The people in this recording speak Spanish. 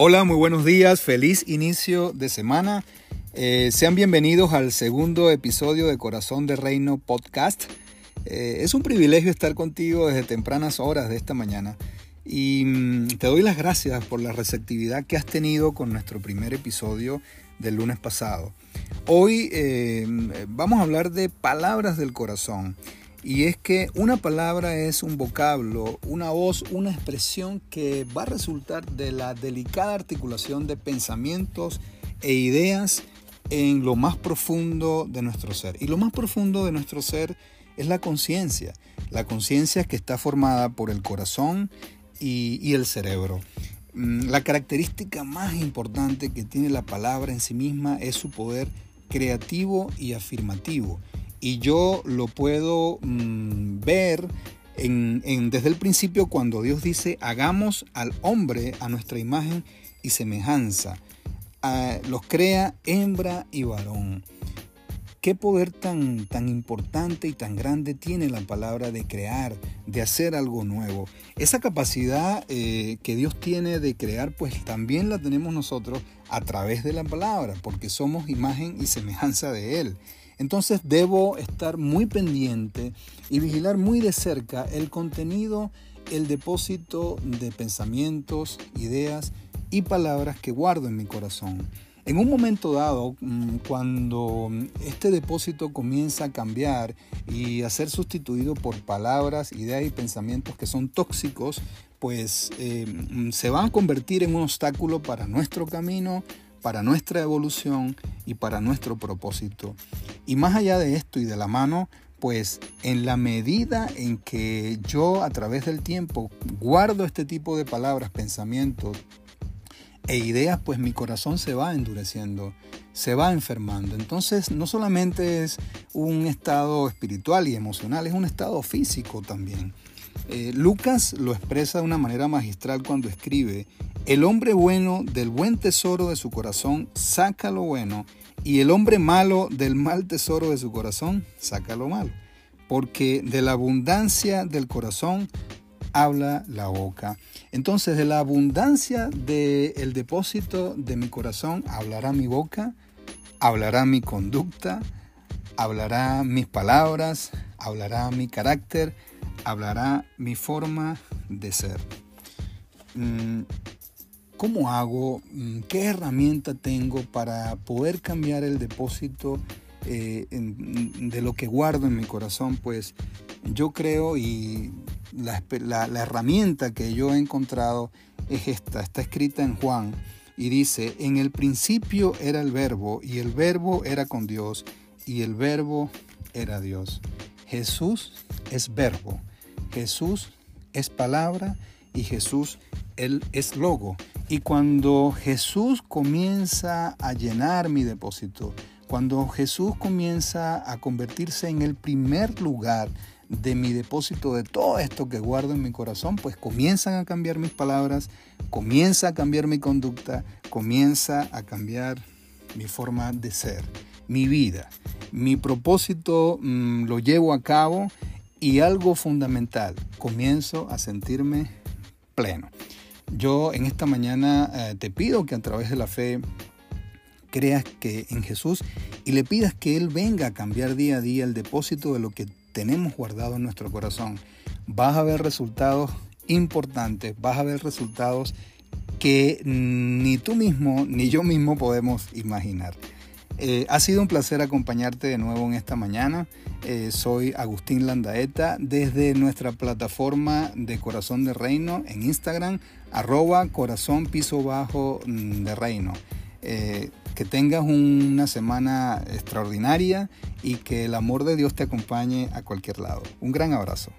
Hola, muy buenos días, feliz inicio de semana. Eh, sean bienvenidos al segundo episodio de Corazón de Reino podcast. Eh, es un privilegio estar contigo desde tempranas horas de esta mañana y mm, te doy las gracias por la receptividad que has tenido con nuestro primer episodio del lunes pasado. Hoy eh, vamos a hablar de palabras del corazón. Y es que una palabra es un vocablo, una voz, una expresión que va a resultar de la delicada articulación de pensamientos e ideas en lo más profundo de nuestro ser. Y lo más profundo de nuestro ser es la conciencia, la conciencia que está formada por el corazón y, el cerebro. Mm, la característica más importante que tiene la palabra en sí misma es su poder creativo y afirmativo y yo lo puedo mm, ver en, desde el principio cuando Dios dice, hagamos al hombre a nuestra imagen y semejanza. Ah, los crea hembra y varón. ¿Qué poder tan, tan importante y tan grande tiene la palabra de crear, de hacer algo nuevo? Esa capacidad eh, que Dios tiene de crear, pues también la tenemos nosotros a través de la palabra, porque somos imagen y semejanza de Él. Entonces debo estar muy pendiente y vigilar muy de cerca el contenido, el depósito de pensamientos, ideas y palabras que guardo en mi corazón. En un momento dado, mm, cuando este depósito comienza a cambiar y a ser sustituido por palabras, ideas y pensamientos que son tóxicos, pues eh, mm, se van a convertir en un obstáculo para nuestro camino, para nuestra evolución y para nuestro propósito. Y más allá de esto y de la mano, pues en la medida en que yo a través del tiempo guardo este tipo de palabras, pensamientos e ideas, pues mi corazón se va endureciendo, se va enfermando. Entonces no solamente es un estado espiritual y emocional, es un estado físico también. Eh, Lucas lo expresa de una manera magistral cuando escribe, el hombre bueno del buen tesoro de su corazón saca lo bueno, y el hombre malo del mal tesoro de su corazón saca lo malo. Porque de la abundancia del corazón habla la boca. Entonces, de la abundancia del depósito de mi corazón hablará mi boca, hablará mi conducta, hablará mis palabras, hablará mi carácter, hablará mi forma de ser. Mm, ¿Cómo hago? Mm, ¿Qué herramienta tengo para poder cambiar el depósito eh, de lo que guardo en mi corazón? Pues yo creo y la, herramienta que yo he encontrado es esta, está escrita en Juan y dice, en el principio era el verbo y el verbo era con Dios y el verbo era Dios. Jesús es verbo, Jesús es palabra y Jesús él es logo. Y cuando Jesús comienza a llenar mi depósito, cuando Jesús comienza a convertirse en el primer lugar de mi depósito de todo esto que guardo en mi corazón, pues comienzan a cambiar mis palabras, comienza a cambiar mi conducta, comienza a cambiar mi forma de ser, mi vida. Mi propósito mm, lo llevo a cabo y algo fundamental, comienzo a sentirme pleno. Yo en esta mañana eh, te pido que a través de la fe creas que en Jesús y le pidas que Él venga a cambiar día a día el depósito de lo que tenemos guardado en nuestro corazón. Vas a ver resultados importantes, vas a ver resultados que ni tú mismo ni yo mismo podemos imaginar. Eh, ha sido un placer acompañarte de nuevo en esta mañana. Eh, soy Agustín Landaeta desde nuestra plataforma de Corazón de Reino en Instagram, arroba corazón piso bajo mm, de reino. Eh, que tengas una semana extraordinaria y que el amor de Dios te acompañe a cualquier lado. Un gran abrazo.